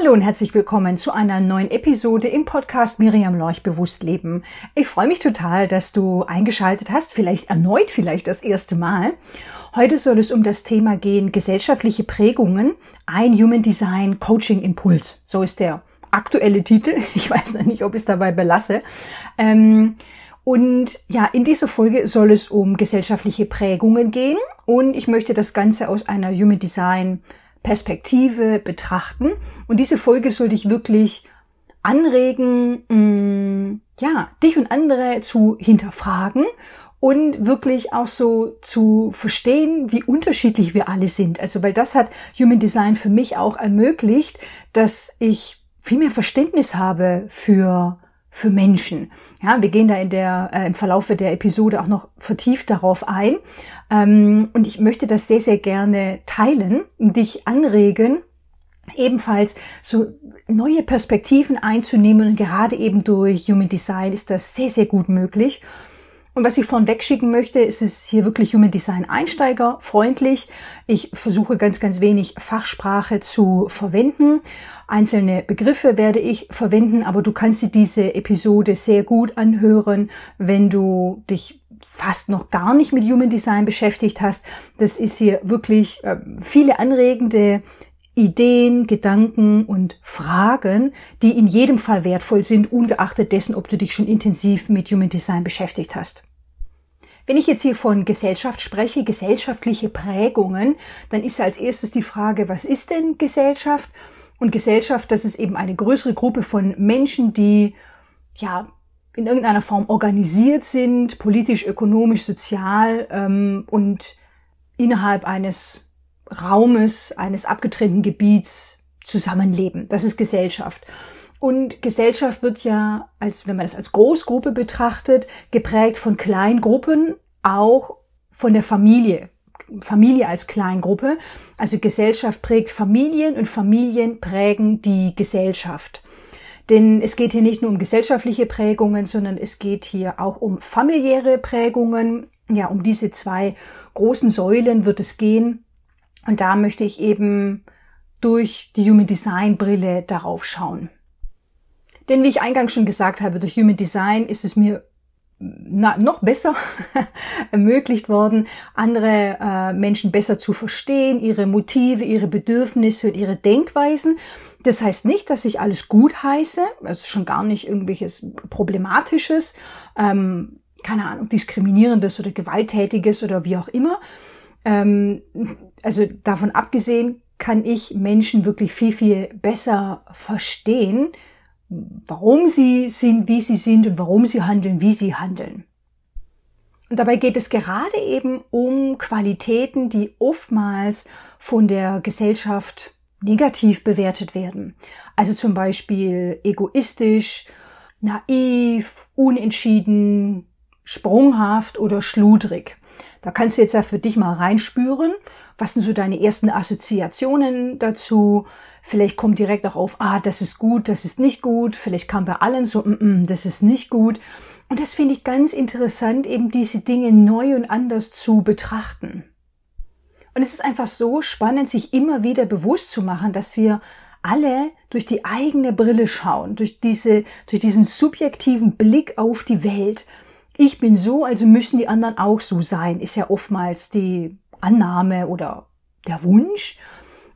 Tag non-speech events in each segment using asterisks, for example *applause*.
Hallo und herzlich willkommen zu einer neuen Episode im Podcast Miriam Lorch Bewusst Leben. Ich freue mich total, dass du eingeschaltet hast, vielleicht erneut, vielleicht das erste Mal. Heute soll es um das Thema gehen, gesellschaftliche Prägungen, ein Human Design Coaching Impuls. So ist der aktuelle Titel. *laughs* Ich weiß noch nicht, ob ich es dabei belasse. Ähm, und ja, in dieser Folge soll es um gesellschaftliche Prägungen gehen und ich möchte das Ganze aus einer Human Design Perspektive betrachten. Und diese Folge soll dich wirklich anregen, mh, mm, ja, dich und andere zu hinterfragen und wirklich auch so zu verstehen, wie unterschiedlich wir alle sind. Also, weil das hat Human Design für mich auch ermöglicht, dass ich viel mehr Verständnis habe für für Menschen. Ja, wir gehen da in der, äh, im Verlaufe der Episode auch noch vertieft darauf ein. Ähm, und ich möchte das sehr, sehr gerne teilen dich anregen, ebenfalls so neue Perspektiven einzunehmen. Und gerade eben durch Human Design ist das sehr, sehr gut möglich. Und was ich vornweg schicken möchte, ist es hier wirklich Human Design Einsteiger freundlich. Ich versuche ganz, ganz wenig Fachsprache zu verwenden. Einzelne Begriffe werde ich verwenden, aber du kannst dir diese Episode sehr gut anhören, wenn du dich fast noch gar nicht mit Human Design beschäftigt hast. Das ist hier wirklich äh, viele anregende Ideen, Gedanken und Fragen, die in jedem Fall wertvoll sind, ungeachtet dessen, ob du dich schon intensiv mit Human Design beschäftigt hast. Wenn ich jetzt hier von Gesellschaft spreche, gesellschaftliche Prägungen, dann ist als erstes die Frage, was ist denn Gesellschaft? Und Gesellschaft, das ist eben eine größere Gruppe von Menschen, die ja in irgendeiner Form organisiert sind, politisch, ökonomisch, sozial ähm, und innerhalb eines Raumes, eines abgetrennten Gebiets zusammenleben. Das ist Gesellschaft. Und Gesellschaft wird ja, als wenn man das als Großgruppe betrachtet, geprägt von Kleingruppen, auch von der Familie. Familie als Kleingruppe. Also Gesellschaft prägt Familien und Familien prägen die Gesellschaft. Denn es geht hier nicht nur um gesellschaftliche Prägungen, sondern es geht hier auch um familiäre Prägungen. Ja, um diese zwei großen Säulen wird es gehen. Und da möchte ich eben durch die Human Design Brille darauf schauen. Denn wie ich eingangs schon gesagt habe, durch Human Design ist es mir na, noch besser *laughs* ermöglicht worden, andere äh, Menschen besser zu verstehen, ihre Motive, ihre Bedürfnisse und ihre Denkweisen. Das heißt nicht, dass ich alles gut heiße, also schon gar nicht irgendwelches Problematisches, ähm, keine Ahnung, diskriminierendes oder gewalttätiges oder wie auch immer. Ähm, also davon abgesehen kann ich Menschen wirklich viel, viel besser verstehen, warum sie sind, wie sie sind und warum sie handeln, wie sie handeln. Und dabei geht es gerade eben um Qualitäten, die oftmals von der Gesellschaft negativ bewertet werden. Also zum Beispiel egoistisch, naiv, unentschieden, sprunghaft oder schludrig. Da kannst du jetzt ja für dich mal reinspüren. Was sind so deine ersten Assoziationen dazu? Vielleicht kommt direkt auch auf, ah, das ist gut, das ist nicht gut. Vielleicht kam bei allen so, mm, mm, das ist nicht gut. Und das finde ich ganz interessant, eben diese Dinge neu und anders zu betrachten. Und es ist einfach so spannend, sich immer wieder bewusst zu machen, dass wir alle durch die eigene Brille schauen, durch diese, durch diesen subjektiven Blick auf die Welt ich bin so, also müssen die anderen auch so sein, ist ja oftmals die Annahme oder der Wunsch.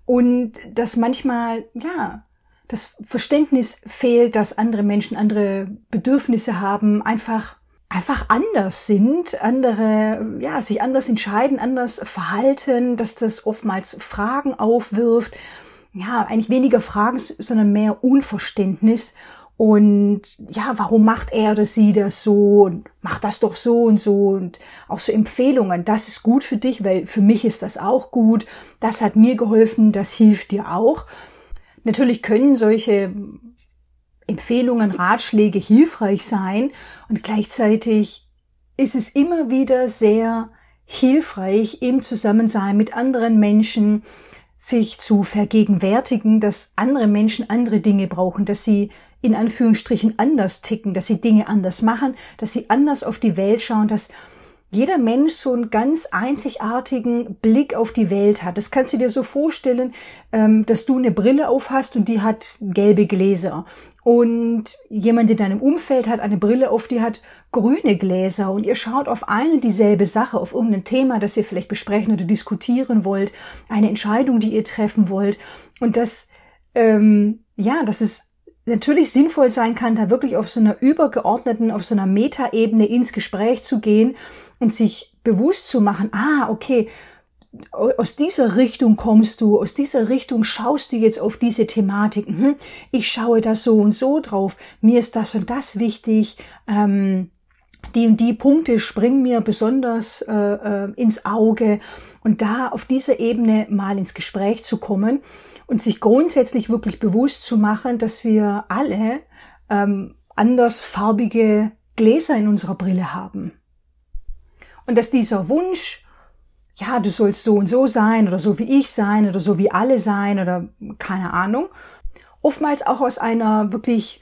Und dass manchmal, ja, das Verständnis fehlt, dass andere Menschen andere Bedürfnisse haben, einfach einfach anders sind, andere, ja, sich anders entscheiden, anders verhalten, dass das oftmals Fragen aufwirft. Ja, eigentlich weniger Fragen, sondern mehr Unverständnis. Und ja, warum macht er oder sie das so und macht das doch so und so und auch so Empfehlungen. Das ist gut für dich, weil für mich ist das auch gut. Das hat mir geholfen, das hilft dir auch. Natürlich können solche Empfehlungen, Ratschläge hilfreich sein und gleichzeitig ist es immer wieder sehr hilfreich im Zusammensein mit anderen Menschen, sich zu vergegenwärtigen, dass andere Menschen andere Dinge brauchen, dass sie in Anführungsstrichen anders ticken, dass sie Dinge anders machen, dass sie anders auf die Welt schauen, dass jeder Mensch so einen ganz einzigartigen Blick auf die Welt hat. Das kannst du dir so vorstellen, ähm, dass du eine Brille auf hast und die hat gelbe Gläser. Und jemand in deinem Umfeld hat eine Brille auf, die hat grüne Gläser und ihr schaut auf ein und dieselbe Sache, auf irgendein Thema, das ihr vielleicht besprechen oder diskutieren wollt, eine Entscheidung, die ihr treffen wollt. Und das, ähm, ja, das ist natürlich sinnvoll sein kann, da wirklich auf so einer übergeordneten, auf so einer Metaebene ins Gespräch zu gehen und sich bewusst zu machen, ah, okay, aus dieser Richtung kommst du, aus dieser Richtung schaust du jetzt auf diese Thematik. Hm, ich schaue da so und so drauf. Mir ist das und das wichtig. Ähm, die und die Punkte springen mir besonders äh, äh, ins Auge. Und da auf dieser Ebene mal ins Gespräch zu kommen und sich grundsätzlich wirklich bewusst zu machen, dass wir alle ähm, andersfarbige Gläser in unserer Brille haben. Und dass dieser Wunsch, ja, du sollst so und so sein oder so wie ich sein oder so wie alle sein oder keine Ahnung, oftmals auch aus einer wirklich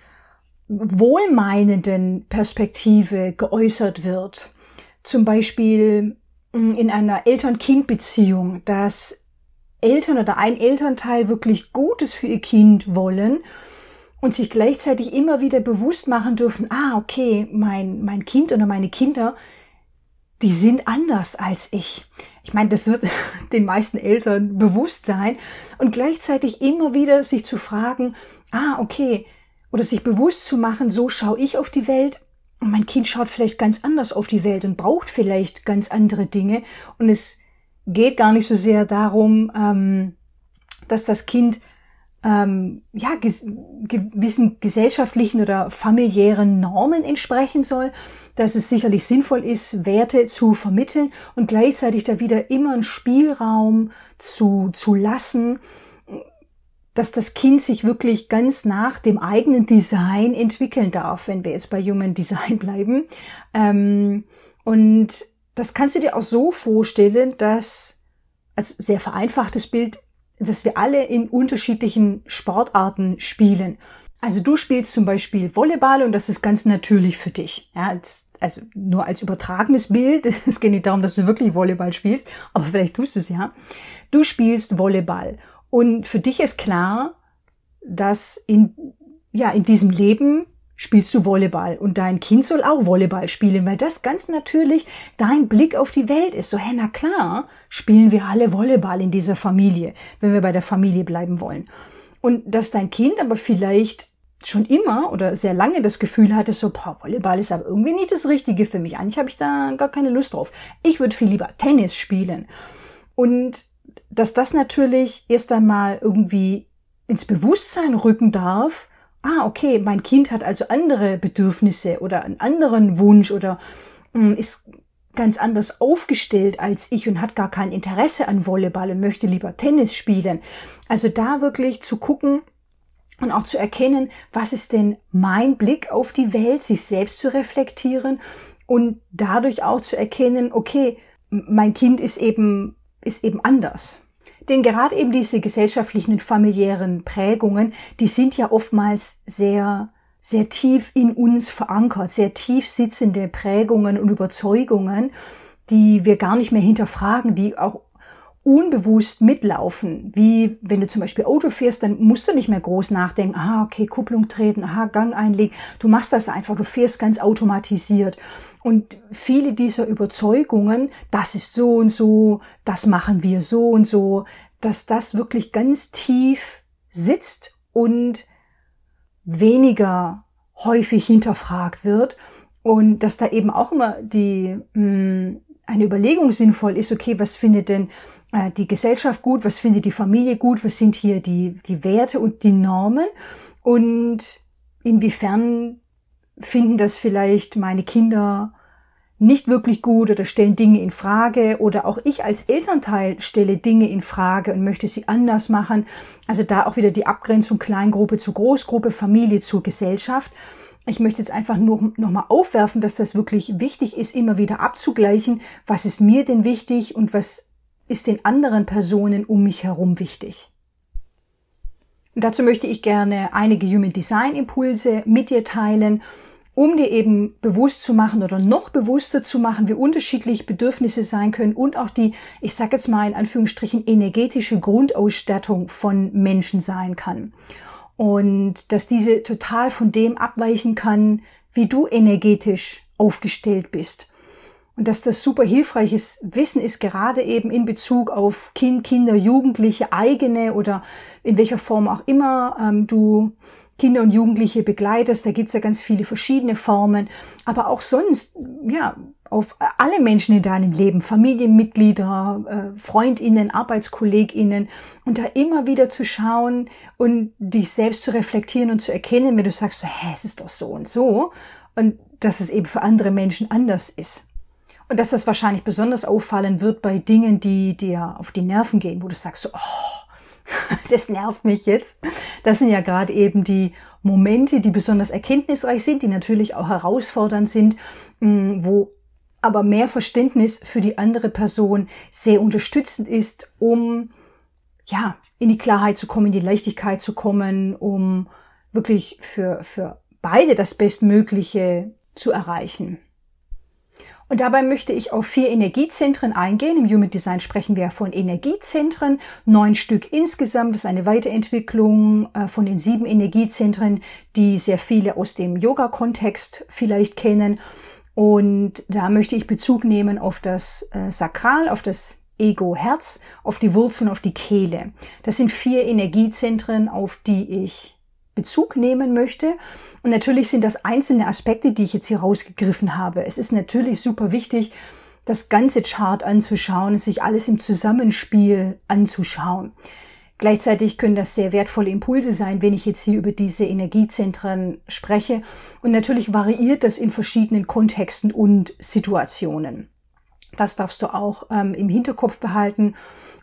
wohlmeinenden Perspektive geäußert wird. Zum Beispiel mm, in einer Eltern-Kind-Beziehung, dass Eltern oder ein Elternteil wirklich Gutes für ihr Kind wollen und sich gleichzeitig immer wieder bewusst machen dürfen, ah, okay, mein, mein Kind oder meine Kinder, die sind anders als ich. Ich meine, das wird *laughs* den meisten Eltern bewusst sein und gleichzeitig immer wieder sich zu fragen, ah, okay, oder sich bewusst zu machen, so schaue ich auf die Welt und mein Kind schaut vielleicht ganz anders auf die Welt und braucht vielleicht ganz andere Dinge und es geht gar nicht so sehr darum, ähm, dass das Kind ähm, ja, ges gewissen gesellschaftlichen oder familiären Normen entsprechen soll, dass es sicherlich sinnvoll ist, Werte zu vermitteln und gleichzeitig da wieder immer einen Spielraum zu, zu lassen, dass das Kind sich wirklich ganz nach dem eigenen Design entwickeln darf, wenn wir jetzt bei Human Design bleiben. Ähm, und das kannst du dir auch so vorstellen, dass als sehr vereinfachtes Bild, dass wir alle in unterschiedlichen Sportarten spielen. Also du spielst zum Beispiel Volleyball und das ist ganz natürlich für dich. Ja, also nur als übertragenes Bild. *laughs* Es geht nicht darum, dass du wirklich Volleyball spielst, aber vielleicht tust du es ja. Du spielst Volleyball und für dich ist klar, dass in, ja, in diesem Leben spielst du Volleyball und dein Kind soll auch Volleyball spielen, weil das ganz natürlich dein Blick auf die Welt ist. So, hä, na klar, spielen wir alle Volleyball in dieser Familie, wenn wir bei der Familie bleiben wollen. Und dass dein Kind aber vielleicht schon immer oder sehr lange das Gefühl hatte, so, boah, Volleyball ist aber irgendwie nicht das Richtige für mich. Eigentlich habe ich da gar keine Lust drauf. Ich würde viel lieber Tennis spielen. Und dass das natürlich erst einmal irgendwie ins Bewusstsein rücken darf, ah, okay, mein Kind hat also andere Bedürfnisse oder einen anderen Wunsch oder mh, hm, ist ganz anders aufgestellt als ich und hat gar kein Interesse an Volleyball und möchte lieber Tennis spielen. Also da wirklich zu gucken und auch zu erkennen, was ist denn mein Blick auf die Welt, sich selbst zu reflektieren und dadurch auch zu erkennen, okay, mein Kind ist eben, ist eben anders. Denn gerade eben diese gesellschaftlichen und familiären Prägungen, die sind ja oftmals sehr, sehr tief in uns verankert, sehr tief sitzende Prägungen und Überzeugungen, die wir gar nicht mehr hinterfragen, die auch unbewusst mitlaufen. Wie wenn du zum Beispiel Auto fährst, dann musst du nicht mehr groß nachdenken, ah, okay, Kupplung treten, aha, Gang einlegen. Du machst das einfach, du fährst ganz automatisiert. Und viele dieser Überzeugungen, das ist so und so, das machen wir so und so, dass das wirklich ganz tief sitzt und weniger häufig hinterfragt wird und dass da eben auch immer die mh, hm, eine Überlegung sinnvoll ist, okay, was findet denn äh, die Gesellschaft gut, was findet die Familie gut, was sind hier die, die Werte und die Normen und inwiefern finden das vielleicht meine Kinder nicht wirklich gut oder stellen Dinge in Frage oder auch ich als Elternteil stelle Dinge in Frage und möchte sie anders machen. Also da auch wieder die Abgrenzung Kleingruppe zu Großgruppe, Familie zur Gesellschaft. Ich möchte jetzt einfach nur noch mal aufwerfen, dass das wirklich wichtig ist, immer wieder abzugleichen, was ist mir denn wichtig und was ist den anderen Personen um mich herum wichtig. Und dazu möchte ich gerne einige Human Design Impulse mit dir teilen um dir eben bewusst zu machen oder noch bewusster zu machen, wie unterschiedlich Bedürfnisse sein können und auch die, ich sage jetzt mal in Anführungsstrichen, energetische Grundausstattung von Menschen sein kann. Und dass diese total von dem abweichen kann, wie du energetisch aufgestellt bist. Und dass das super hilfreiches Wissen ist, gerade eben in Bezug auf Kind, Kinder, Jugendliche, eigene oder in welcher Form auch immer ähm, du Kinder und Jugendliche begleitest. Da gibt's ja ganz viele verschiedene Formen. Aber auch sonst, ja, auf alle Menschen in deinem Leben, Familienmitglieder, äh, Freundinnen, Arbeitskolleginnen und da immer wieder zu schauen und dich selbst zu reflektieren und zu erkennen, wenn du sagst, so, hä, es ist doch so und so und dass es eben für andere Menschen anders ist. Und dass das wahrscheinlich besonders auffallen wird bei Dingen, die dir auf die Nerven gehen, wo du sagst, so, oh, *laughs* das nervt mich jetzt. Das sind ja gerade eben die Momente, die besonders erkenntnisreich sind, die natürlich auch herausfordernd sind, mm, wo aber mehr Verständnis für die andere Person sehr unterstützend ist, um ja, in die Klarheit zu kommen, in die Leichtigkeit zu kommen, um wirklich für, für beide das Bestmögliche zu erreichen. Und dabei möchte ich auf vier Energiezentren eingehen. Im Human Design sprechen wir von Energiezentren, neun Stück insgesamt. Das ist eine Weiterentwicklung äh, von den sieben Energiezentren, die sehr viele aus dem Yoga-Kontext vielleicht kennen. Und da möchte ich Bezug nehmen auf das äh, Sakral, auf das Ego-Herz, auf die Wurzeln, auf die Kehle. Das sind vier Energiezentren, auf die ich Bezug nehmen möchte. Und natürlich sind das einzelne Aspekte, die ich jetzt hier rausgegriffen habe. Es ist natürlich super wichtig, das ganze Chart anzuschauen, sich alles im Zusammenspiel anzuschauen. Gleichzeitig können das sehr wertvolle Impulse sein, wenn ich jetzt hier über diese Energiezentren spreche. Und natürlich variiert das in verschiedenen Kontexten und Situationen. Das darfst du auch ähm, im Hinterkopf behalten.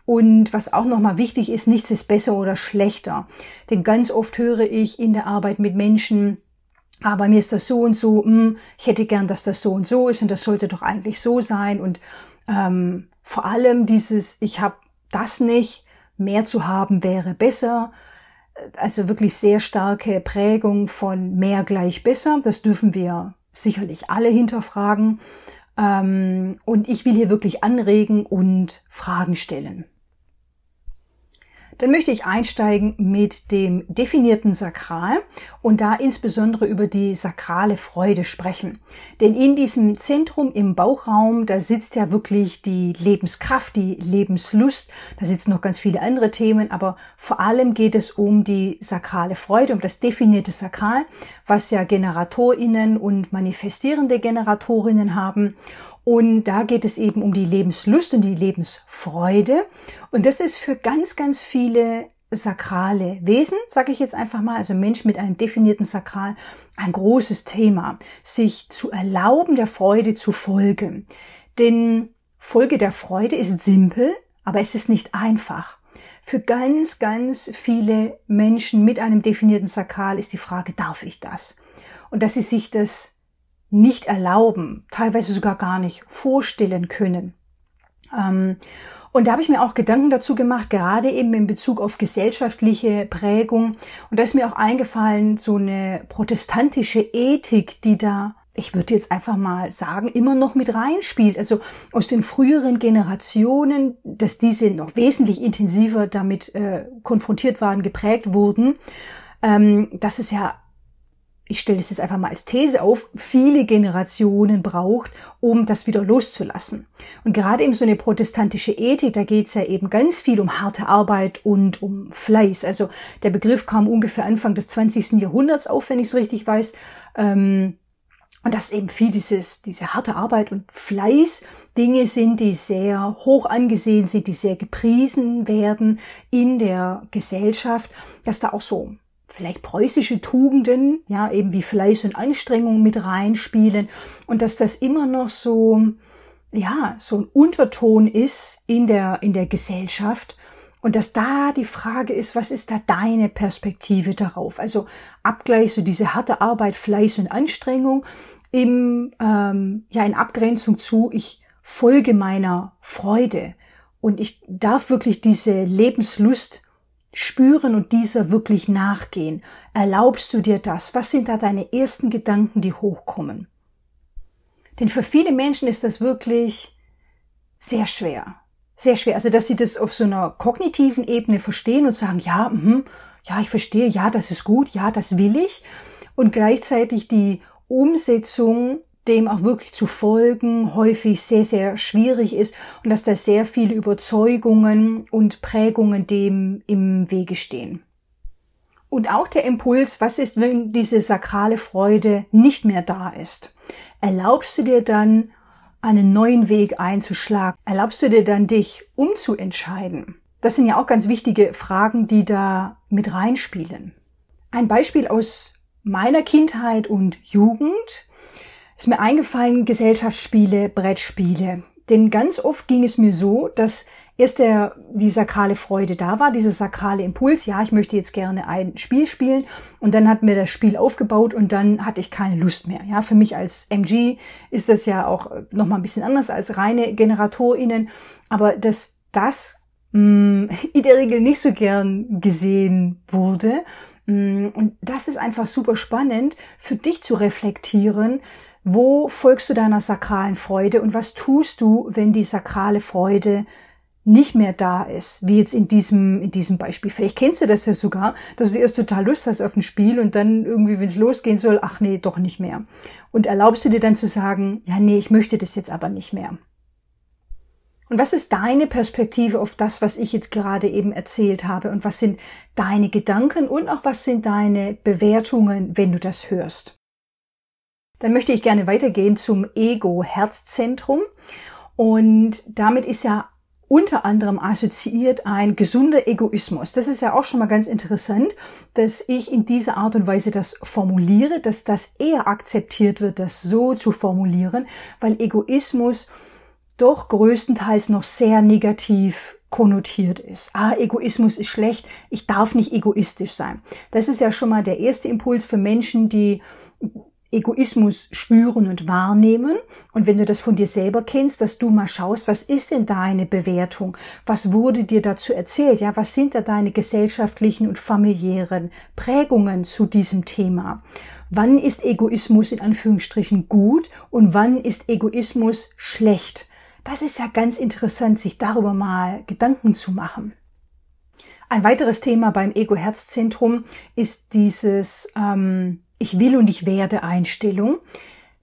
Und was auch nochmal wichtig ist, nichts ist besser oder schlechter. Denn ganz oft höre ich in der Arbeit mit Menschen, aber mir ist das so und so, hm, ich hätte gern, dass das so und so ist und das sollte doch eigentlich so sein. Und ähm, vor allem dieses, ich habe das nicht, mehr zu haben wäre besser. Also wirklich sehr starke Prägung von mehr gleich besser. Das dürfen wir sicherlich alle hinterfragen. Ähm, und ich will hier wirklich anregen und Fragen stellen. Dann möchte ich einsteigen mit dem definierten Sakral und da insbesondere über die sakrale Freude sprechen. Denn in diesem Zentrum im Bauchraum, da sitzt ja wirklich die Lebenskraft, die Lebenslust. Da sitzen noch ganz viele andere Themen, aber vor allem geht es um die sakrale Freude, um das definierte Sakral, was ja Generatorinnen und manifestierende Generatorinnen haben. Und da geht es eben um die Lebenslust und die Lebensfreude. Und das ist für ganz, ganz viele sakrale Wesen, sage ich jetzt einfach mal, also Mensch mit einem definierten Sakral, ein großes Thema, sich zu erlauben, der Freude zu folgen. Denn Folge der Freude ist simpel, aber es ist nicht einfach. Für ganz, ganz viele Menschen mit einem definierten Sakral ist die Frage, darf ich das? Und dass sie sich das nicht erlauben, teilweise sogar gar nicht vorstellen können. Ähm, und da habe ich mir auch Gedanken dazu gemacht, gerade eben in Bezug auf gesellschaftliche Prägung. Und da ist mir auch eingefallen, so eine protestantische Ethik, die da, ich würde jetzt einfach mal sagen, immer noch mit reinspielt. Also aus den früheren Generationen, dass diese noch wesentlich intensiver damit äh, konfrontiert waren, geprägt wurden. Ähm, dass es ja ich stelle es jetzt einfach mal als These auf, viele Generationen braucht, um das wieder loszulassen. Und gerade eben so eine protestantische Ethik, da geht es ja eben ganz viel um harte Arbeit und um Fleiß. Also der Begriff kam ungefähr Anfang des 20. Jahrhunderts auf, wenn ich es richtig weiß. Ähm, und dass eben viel dieses, diese harte Arbeit und Fleiß Dinge sind, die sehr hoch angesehen sind, die sehr gepriesen werden in der Gesellschaft, dass da auch so vielleicht preußische Tugenden, ja, eben wie Fleiß und Anstrengung mit reinspielen und dass das immer noch so, ja, so ein Unterton ist in der, in der Gesellschaft und dass da die Frage ist, was ist da deine Perspektive darauf? Also Abgleich, so diese harte Arbeit, Fleiß und Anstrengung im, ähm, ja, in Abgrenzung zu, ich folge meiner Freude und ich darf wirklich diese Lebenslust spüren und dieser wirklich nachgehen? Erlaubst du dir das? Was sind da deine ersten Gedanken, die hochkommen? Denn für viele Menschen ist das wirklich sehr schwer. Sehr schwer. Also, dass sie das auf so einer kognitiven Ebene verstehen und sagen, ja, mh, ja, ich verstehe, ja, das ist gut, ja, das will ich. Und gleichzeitig die Umsetzung dem auch wirklich zu folgen häufig sehr, sehr schwierig ist und dass da sehr viele Überzeugungen und Prägungen dem im Wege stehen. Und auch der Impuls, was ist, wenn diese sakrale Freude nicht mehr da ist? Erlaubst du dir dann, einen neuen Weg einzuschlagen? Erlaubst du dir dann, dich umzuentscheiden? Das sind ja auch ganz wichtige Fragen, die da mit reinspielen. Ein Beispiel aus meiner Kindheit und Jugend ist mir eingefallen, Gesellschaftsspiele, Brettspiele. Denn ganz oft ging es mir so, dass erst der, die sakrale Freude da war, dieser sakrale Impuls, ja, ich möchte jetzt gerne ein Spiel spielen und dann hat mir das Spiel aufgebaut und dann hatte ich keine Lust mehr. Ja, für mich als MG ist das ja auch nochmal ein bisschen anders als reine GeneratorInnen, aber dass das mh, mm, *laughs* in der Regel nicht so gern gesehen wurde, mm, und das ist einfach super spannend für dich zu reflektieren, wo folgst du deiner sakralen Freude und was tust du, wenn die sakrale Freude nicht mehr da ist, wie jetzt in diesem, in diesem Beispiel. Vielleicht kennst du das ja sogar, dass du erst total Lust hast auf ein Spiel und dann irgendwie, wenn es losgehen soll, ach nee, doch nicht mehr. Und erlaubst du dir dann zu sagen, ja nee, ich möchte das jetzt aber nicht mehr. Und was ist deine Perspektive auf das, was ich jetzt gerade eben erzählt habe? Und was sind deine Gedanken und auch was sind deine Bewertungen, wenn du das hörst? Dann möchte ich gerne weitergehen zum Ego-Herzzentrum. Und damit ist ja unter anderem assoziiert ein gesunder Egoismus. Das ist ja auch schon mal ganz interessant, dass ich in dieser Art und Weise das formuliere, dass das eher akzeptiert wird, das so zu formulieren, weil Egoismus doch größtenteils noch sehr negativ konnotiert ist. Ah, Egoismus ist schlecht, ich darf nicht egoistisch sein. Das ist ja schon mal der erste Impuls für Menschen, die Egoismus spüren und wahrnehmen. Und wenn du das von dir selber kennst, dass du mal schaust, was ist denn deine Bewertung? Was wurde dir dazu erzählt? Ja, was sind da deine gesellschaftlichen und familiären Prägungen zu diesem Thema? Wann ist Egoismus in Anführungsstrichen gut und wann ist Egoismus schlecht? Das ist ja ganz interessant, sich darüber mal Gedanken zu machen. Ein weiteres Thema beim Ego-Herzzentrum ist dieses ähm, ich will und ich werde Einstellung,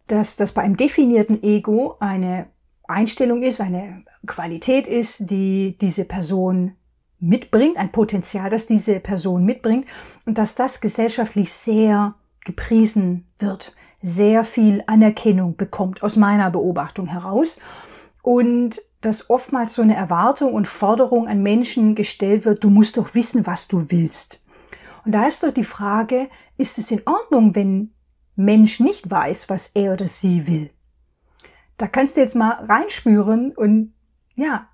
dass das bei einem definierten Ego eine Einstellung ist, eine Qualität ist, die diese Person mitbringt, ein Potenzial, das diese Person mitbringt und dass das gesellschaftlich sehr gepriesen wird, sehr viel Anerkennung bekommt aus meiner Beobachtung heraus und dass oftmals so eine Erwartung und Forderung an Menschen gestellt wird, du musst doch wissen, was du willst. Und da ist doch die Frage, ist es in Ordnung, wenn Mensch nicht weiß, was er oder sie will? Da kannst du jetzt mal reinspüren und ja,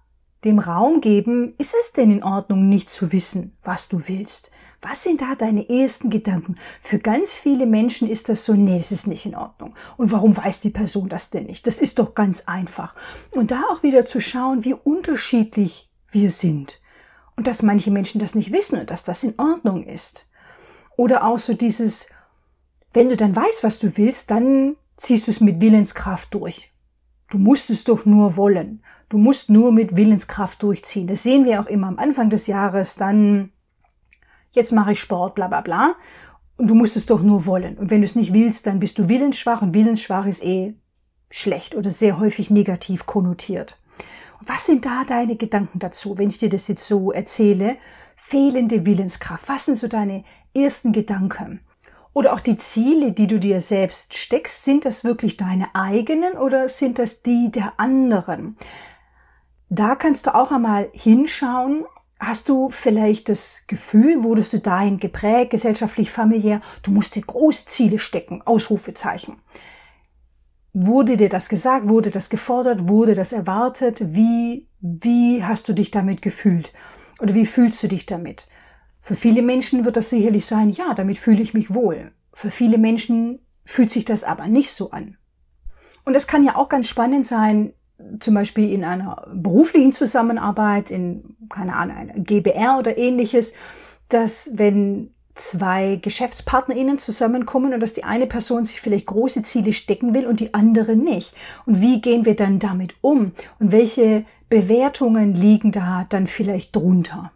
dem Raum geben, ist es denn in Ordnung, nicht zu wissen, was du willst? Was sind da deine ersten Gedanken? Für ganz viele Menschen ist das so, nee, das ist nicht in Ordnung. Und warum weiß die Person das denn nicht? Das ist doch ganz einfach. Und da auch wieder zu schauen, wie unterschiedlich wir sind und dass manche Menschen das nicht wissen und dass das in Ordnung ist. Oder auch so dieses, wenn du dann weißt, was du willst, dann ziehst du es mit Willenskraft durch. Du musst es doch nur wollen. Du musst nur mit Willenskraft durchziehen. Das sehen wir auch immer am Anfang des Jahres. Dann, jetzt mache ich Sport, bla bla bla. Und du musst es doch nur wollen. Und wenn du es nicht willst, dann bist du willensschwach. Und willensschwach ist eh schlecht oder sehr häufig negativ konnotiert. Was sind da deine Gedanken dazu, wenn ich dir das jetzt so erzähle? Fehlende Willenskraft. Was sind so deine ersten Gedanken? Oder auch die Ziele, die du dir selbst steckst, sind das wirklich deine eigenen oder sind das die der anderen? Da kannst du auch einmal hinschauen. Hast du vielleicht das Gefühl, wurdest du dahin geprägt, gesellschaftlich, familiär, du musst dir große Ziele stecken, Ausrufezeichen. Wurde dir das gesagt? Wurde das gefordert? Wurde das erwartet? Wie, wie hast du dich damit gefühlt? Oder wie fühlst du dich damit? Für viele Menschen wird das sicherlich sein, ja, damit fühle ich mich wohl. Für viele Menschen fühlt sich das aber nicht so an. Und es kann ja auch ganz spannend sein, zum Beispiel in einer beruflichen Zusammenarbeit, in, keine Ahnung, einer GBR oder ähnliches, dass wenn zwei GeschäftspartnerInnen zusammenkommen und dass die eine Person sich vielleicht große Ziele stecken will und die andere nicht. Und wie gehen wir dann damit um? Und welche Bewertungen liegen da dann vielleicht drunter?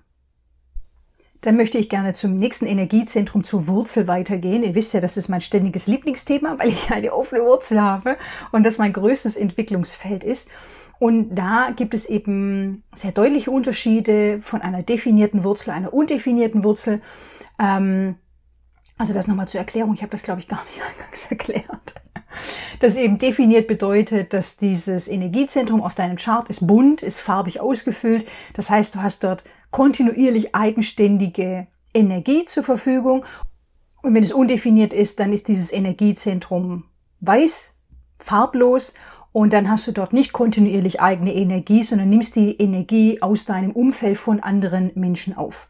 Dann möchte ich gerne zum nächsten Energiezentrum zur Wurzel weitergehen. Ihr wisst ja, das ist mein ständiges Lieblingsthema, weil ich eine offene Wurzel habe und das mein größtes Entwicklungsfeld ist. Und da gibt es eben sehr deutliche Unterschiede von einer definierten Wurzel, einer undefinierten Wurzel. Ähm, also das nochmal zur Erklärung. Ich habe das, glaube ich, gar nicht *laughs* eingangs erklärt. Das eben definiert bedeutet, dass dieses Energiezentrum auf deinem Chart ist bunt, ist farbig ausgefüllt. Das heißt, du hast dort kontinuierlich eigenständige Energie zur Verfügung. Und wenn es undefiniert ist, dann ist dieses Energiezentrum weiß, farblos und dann hast du dort nicht kontinuierlich eigene Energie, sondern nimmst die Energie aus deinem Umfeld von anderen Menschen auf.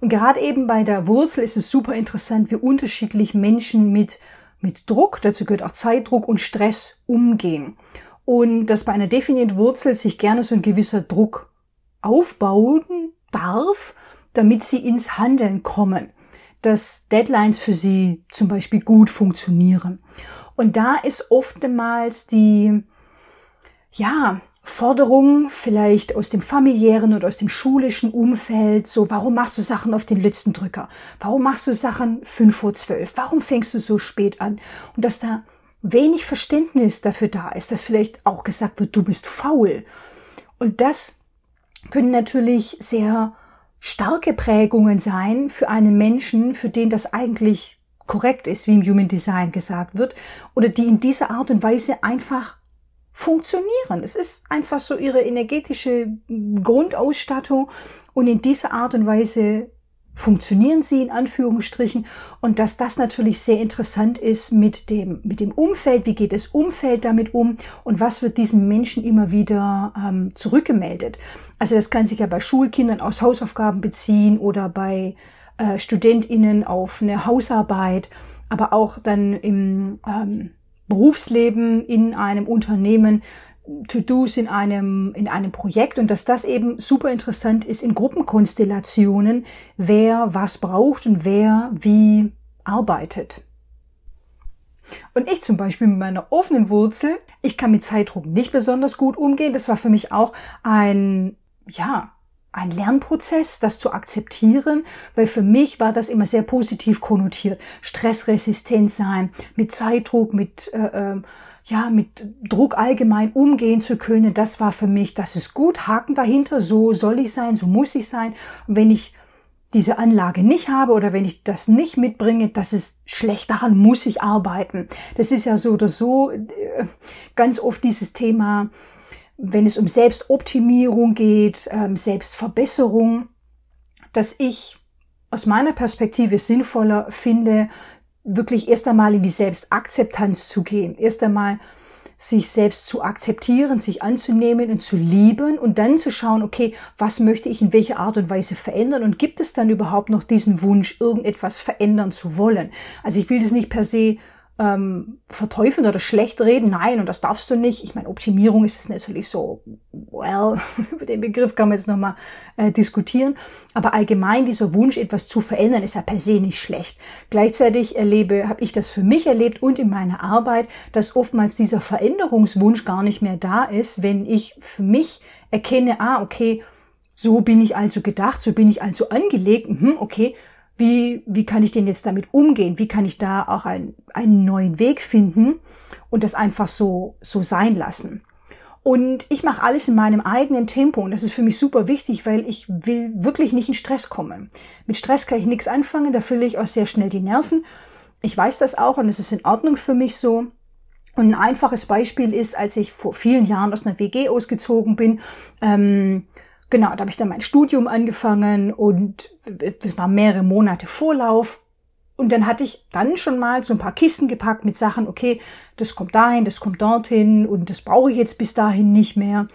Und gerade eben bei der Wurzel ist es super interessant, wie unterschiedlich Menschen mit, mit Druck, dazu gehört auch Zeitdruck und Stress umgehen. Und dass bei einer definierten Wurzel sich gerne so ein gewisser Druck aufbauen darf, damit sie ins Handeln kommen, dass Deadlines für sie zum Beispiel gut funktionieren. Und da ist oftmals die, ja, Forderung vielleicht aus dem familiären oder aus dem schulischen Umfeld, so, warum machst du Sachen auf den letzten Drücker? Warum machst du Sachen fünf vor zwölf? Warum fängst du so spät an? Und dass da wenig Verständnis dafür da ist, dass vielleicht auch gesagt wird, du bist faul. Und das können natürlich sehr starke Prägungen sein für einen Menschen, für den das eigentlich korrekt ist, wie im Human Design gesagt wird, oder die in dieser Art und Weise einfach funktionieren. Es ist einfach so ihre energetische Grundausstattung und in dieser Art und Weise funktionieren sie in Anführungsstrichen und dass das natürlich sehr interessant ist mit dem, mit dem Umfeld, wie geht das Umfeld damit um und was wird diesen Menschen immer wieder ähm, zurückgemeldet. Also das kann sich ja bei Schulkindern aus Hausaufgaben beziehen oder bei äh, StudentInnen auf eine Hausarbeit, aber auch dann im ähm, Berufsleben in einem Unternehmen, To-Dos in einem, in einem Projekt und dass das eben super interessant ist in Gruppenkonstellationen, wer was braucht und wer wie arbeitet. Und ich zum Beispiel mit meiner offenen Wurzel, ich kann mit Zeitdruck nicht besonders gut umgehen. Das war für mich auch ein, ja, ein Lernprozess, das zu akzeptieren, weil für mich war das immer sehr positiv konnotiert. Stressresistent sein, mit Zeitdruck, mit äh, äh, ja, mit Druck allgemein umgehen zu können, das war für mich, das ist gut, Haken dahinter, so soll ich sein, so muss ich sein. Und wenn ich diese Anlage nicht habe oder wenn ich das nicht mitbringe, das ist schlecht, daran muss ich arbeiten. Das ist ja so oder so äh, ganz oft dieses Thema, wenn es um Selbstoptimierung geht, ähm, Selbstverbesserung, dass ich aus meiner Perspektive sinnvoller finde, wirklich erst einmal in die Selbstakzeptanz zu gehen, erst einmal sich selbst zu akzeptieren, sich anzunehmen und zu lieben und dann zu schauen, okay, was möchte ich in welcher Art und Weise verändern und gibt es dann überhaupt noch diesen Wunsch, irgendetwas verändern zu wollen? Also ich will das nicht per se ähm, verteufeln oder schlecht reden. Nein, und das darfst du nicht. Ich meine, Optimierung ist es natürlich so, well, *laughs* über den Begriff kann man jetzt nochmal äh, diskutieren. Aber allgemein dieser Wunsch, etwas zu verändern, ist ja per se nicht schlecht. Gleichzeitig erlebe, habe ich das für mich erlebt und in meiner Arbeit, dass oftmals dieser Veränderungswunsch gar nicht mehr da ist, wenn ich für mich erkenne, ah, okay, so bin ich also gedacht, so bin ich also angelegt, mhm, okay, wie, wie kann ich denn jetzt damit umgehen? Wie kann ich da auch ein, einen neuen Weg finden und das einfach so, so sein lassen? Und ich mache alles in meinem eigenen Tempo und das ist für mich super wichtig, weil ich will wirklich nicht in Stress kommen. Mit Stress kann ich nichts anfangen, da fülle ich auch sehr schnell die Nerven. Ich weiß das auch und es ist in Ordnung für mich so. Und ein einfaches Beispiel ist, als ich vor vielen Jahren aus einer WG ausgezogen bin, ähm, Genau, da habe ich dann mein Studium angefangen und es war mehrere Monate Vorlauf. Und dann hatte ich dann schon mal so ein paar Kisten gepackt mit Sachen, okay, das kommt dahin, das kommt dorthin und das brauche ich jetzt bis dahin nicht mehr.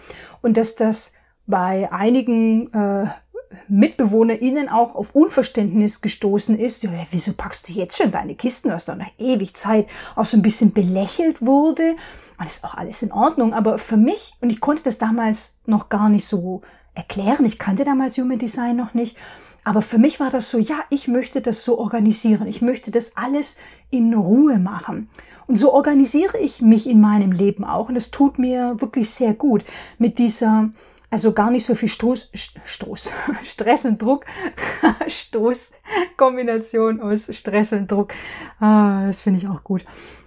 Und dass das bei einigen äh, MitbewohnerInnen auch auf Unverständnis gestoßen ist. Ja, wieso packst du jetzt schon deine Kisten? Du hast doch noch ewig Zeit. Auch so ein bisschen belächelt wurde. Das ist auch alles in Ordnung. Aber für mich, und ich konnte das damals noch gar nicht so erklären. Ich kannte damals Human Design noch nicht. Aber für mich war das so, ja, ich möchte das so organisieren. Ich möchte das alles in Ruhe machen. Und so organisiere ich mich in meinem Leben auch. Und es tut mir wirklich sehr gut mit dieser, also gar nicht so viel Stoß, Stoß, *laughs* Stress und Druck, *laughs* Stoß, Kombination aus Stress und Druck. Ah, das finde ich auch gut.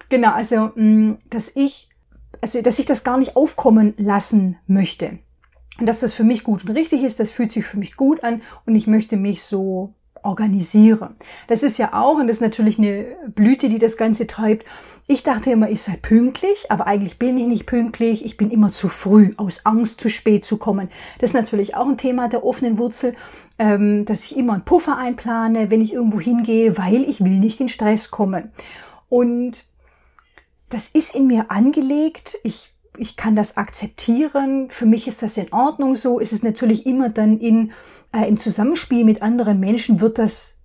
Genau, also, mm, dass ich, also, dass ich das gar nicht aufkommen lassen möchte. Dass das für mich gut und richtig ist, das fühlt sich für mich gut an und ich möchte mich so organisiere. Das ist ja auch, und das ist natürlich eine Blüte, die das Ganze treibt. Ich dachte immer, ich sei pünktlich, aber eigentlich bin ich nicht pünktlich. Ich bin immer zu früh, aus Angst, zu spät zu kommen. Das ist natürlich auch ein Thema der offenen Wurzel, ähm, dass ich immer einen Puffer einplane, wenn ich irgendwo hingehe, weil ich will nicht in Stress kommen. Und das ist in mir angelegt. Ich ich kann das akzeptieren. Für mich ist das in Ordnung so. Ist es natürlich immer dann in äh, im Zusammenspiel mit anderen Menschen wird das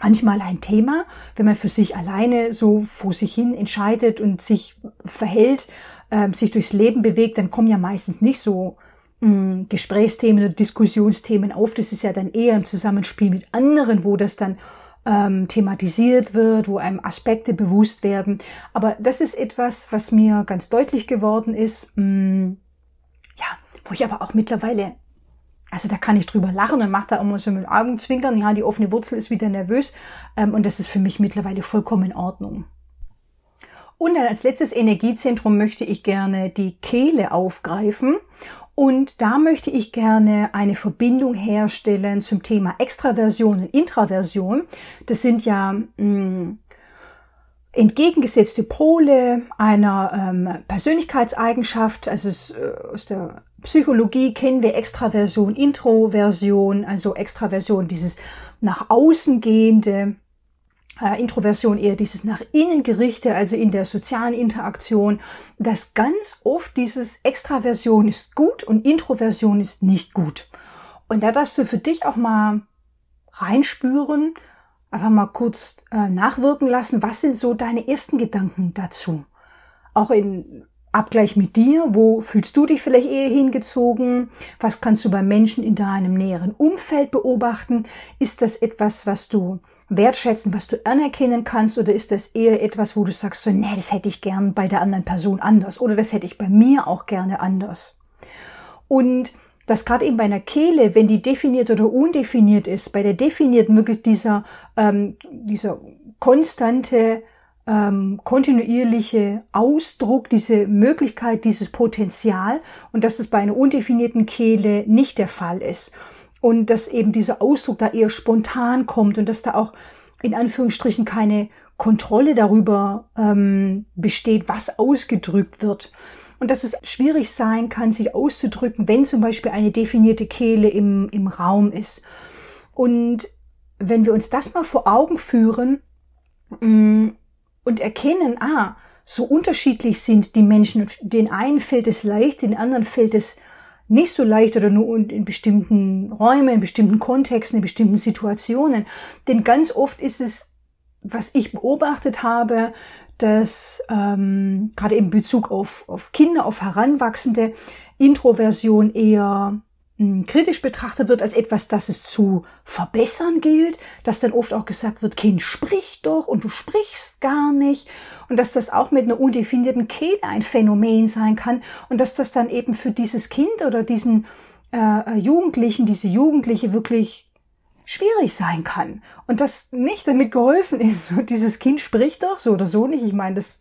manchmal ein Thema, wenn man für sich alleine so vor sich hin entscheidet und sich verhält, äh, sich durchs Leben bewegt, dann kommen ja meistens nicht so mh, hm, Gesprächsthemen oder Diskussionsthemen auf. Das ist ja dann eher im Zusammenspiel mit anderen, wo das dann ähm, thematisiert wird, wo einem Aspekte bewusst werden. Aber das ist etwas, was mir ganz deutlich geworden ist. Mh, hm, ja, wo ich aber auch mittlerweile also da kann ich drüber lachen und mache da immer so mit Augenzwinkern. Ja, die offene Wurzel ist wieder nervös. Ähm, und das ist für mich mittlerweile vollkommen in Ordnung. Und dann als letztes Energiezentrum möchte ich gerne die Kehle aufgreifen. Und da möchte ich gerne eine Verbindung herstellen zum Thema Extraversion und Intraversion. Das sind ja mh, mm, entgegengesetzte Pole einer ähm, Persönlichkeitseigenschaft. Also es, äh, aus der Psychologie kennen wir Extraversion, Introversion, also Extraversion, dieses nach außen gehende, äh, Introversion eher dieses nach innen gerichte, also in der sozialen Interaktion, dass ganz oft dieses Extraversion ist gut und Introversion ist nicht gut. Und da darfst du für dich auch mal reinspüren, einfach mal kurz äh, nachwirken lassen, was sind so deine ersten Gedanken dazu? Auch in Abgleich mit dir, wo fühlst du dich vielleicht eher hingezogen? Was kannst du bei Menschen in deinem näheren Umfeld beobachten? Ist das etwas, was du wertschätzen, was du anerkennen kannst, oder ist das eher etwas, wo du sagst, so, nee, das hätte ich gern bei der anderen Person anders, oder das hätte ich bei mir auch gerne anders? Und dass gerade eben bei einer Kehle, wenn die definiert oder undefiniert ist, bei der definierten wirklich dieser, ähm, dieser konstante ähm, kontinuierliche Ausdruck, diese Möglichkeit, dieses Potenzial und dass es bei einer undefinierten Kehle nicht der Fall ist. Und dass eben dieser Ausdruck da eher spontan kommt und dass da auch in Anführungsstrichen keine Kontrolle darüber ähm, besteht, was ausgedrückt wird. Und dass es schwierig sein kann, sich auszudrücken, wenn zum Beispiel eine definierte Kehle im, im Raum ist. Und wenn wir uns das mal vor Augen führen, mm, und erkennen, ah, so unterschiedlich sind die Menschen. Den einen fällt es leicht, den anderen fällt es nicht so leicht oder nur in bestimmten Räumen, in bestimmten Kontexten, in bestimmten Situationen. Denn ganz oft ist es, was ich beobachtet habe, dass ähm, gerade in Bezug auf, auf Kinder, auf Heranwachsende, Introversion eher kritisch betrachtet wird als etwas, das es zu verbessern gilt, dass dann oft auch gesagt wird, Kind, sprich doch und du sprichst gar nicht. Und dass das auch mit einer undefinierten Kehle ein Phänomen sein kann. Und dass das dann eben für dieses Kind oder diesen äh, Jugendlichen, diese Jugendliche wirklich schwierig sein kann und dass nicht damit geholfen ist, *laughs* dieses Kind spricht doch so oder so nicht. Ich meine, das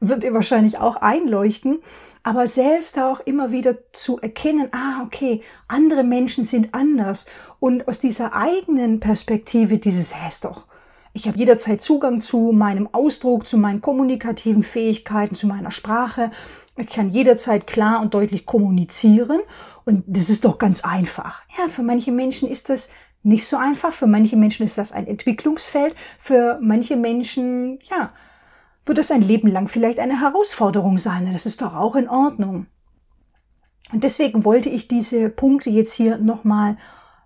wird ihr wahrscheinlich auch einleuchten, aber selbst auch immer wieder zu erkennen, ah, okay, andere Menschen sind anders und aus dieser eigenen Perspektive dieses, ist doch, ich habe jederzeit Zugang zu meinem Ausdruck, zu meinen kommunikativen Fähigkeiten, zu meiner Sprache. Ich kann jederzeit klar und deutlich kommunizieren und das ist doch ganz einfach. Ja, für manche Menschen ist das nicht so einfach. Für manche Menschen ist das ein Entwicklungsfeld. Für manche Menschen, ja, wird es ein Leben lang vielleicht eine Herausforderung sein. Das ist doch auch in Ordnung. Und deswegen wollte ich diese Punkte jetzt hier nochmal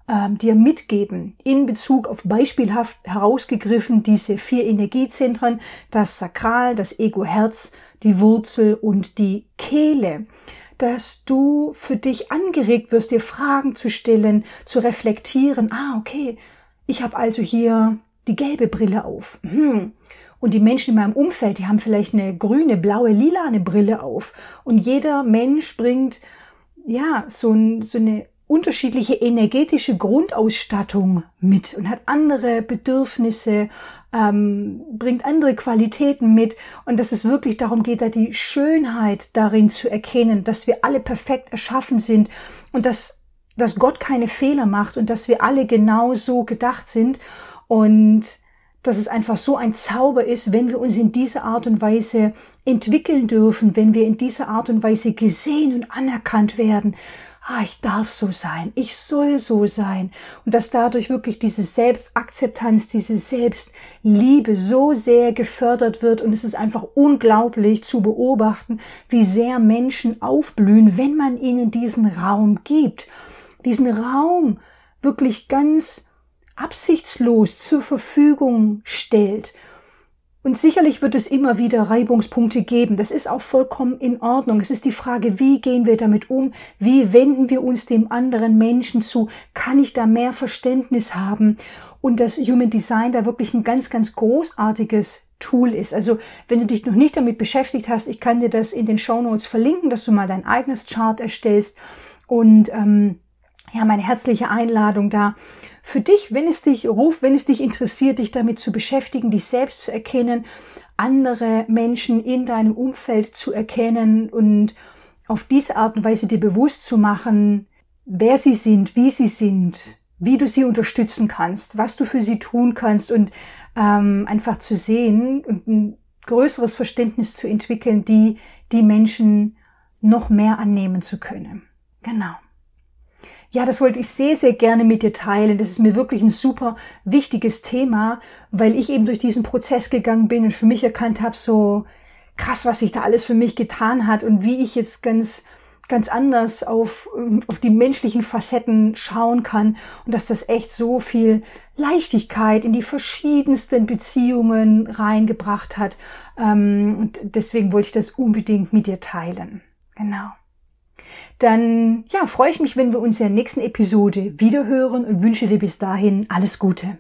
ähm, dir mitgeben. In Bezug auf beispielhaft herausgegriffen diese vier Energiezentren, das Sakral, das Ego-Herz, die Wurzel und die Kehle. Dass du für dich angeregt wirst, dir Fragen zu stellen, zu reflektieren. Ah, okay, ich habe also hier die gelbe Brille auf. Hm. Und die Menschen in meinem Umfeld, die haben vielleicht eine grüne, blaue, lilane Brille auf. Und jeder Mensch bringt, ja, so, ein, so eine unterschiedliche energetische Grundausstattung mit und hat andere Bedürfnisse, ähm, bringt andere Qualitäten mit. Und dass es wirklich darum geht, da die Schönheit darin zu erkennen, dass wir alle perfekt erschaffen sind und dass, dass Gott keine Fehler macht und dass wir alle genau so gedacht sind und dass es einfach so ein Zauber ist, wenn wir uns in dieser Art und Weise entwickeln dürfen, wenn wir in dieser Art und Weise gesehen und anerkannt werden ah, ich darf so sein, ich soll so sein. Und dass dadurch wirklich diese Selbstakzeptanz, diese Selbstliebe so sehr gefördert wird. Und es ist einfach unglaublich zu beobachten, wie sehr Menschen aufblühen, wenn man ihnen diesen Raum gibt. Diesen Raum wirklich ganz absichtslos zur Verfügung stellt und sicherlich wird es immer wieder Reibungspunkte geben. Das ist auch vollkommen in Ordnung. Es ist die Frage, wie gehen wir damit um? Wie wenden wir uns dem anderen Menschen zu? Kann ich da mehr Verständnis haben? Und das Human Design da wirklich ein ganz, ganz großartiges Tool ist. Also wenn du dich noch nicht damit beschäftigt hast, ich kann dir das in den Show Notes verlinken, dass du mal dein eigenes Chart erstellst. Und ähm, ja, meine herzliche Einladung da für dich, wenn es dich ruft, wenn es dich interessiert, dich damit zu beschäftigen, dich selbst zu erkennen, andere Menschen in deinem Umfeld zu erkennen und auf diese Art und Weise dir bewusst zu machen, wer sie sind, wie sie sind, wie du sie unterstützen kannst, was du für sie tun kannst und ähm, einfach zu sehen und ein größeres Verständnis zu entwickeln, die die Menschen noch mehr annehmen zu können. Genau. Ja, das wollte ich sehr, sehr gerne mit dir teilen. Das ist mir wirklich ein super wichtiges Thema, weil ich eben durch diesen Prozess gegangen bin und für mich erkannt habe, so krass, was sich da alles für mich getan hat und wie ich jetzt ganz ganz anders auf, auf die menschlichen Facetten schauen kann und dass das echt so viel Leichtigkeit in die verschiedensten Beziehungen reingebracht hat. Ähm, und deswegen wollte ich das unbedingt mit dir teilen. Genau dann ja, freue ich mich, wenn wir uns in der nächsten Episode wiederhören und wünsche dir bis dahin alles Gute.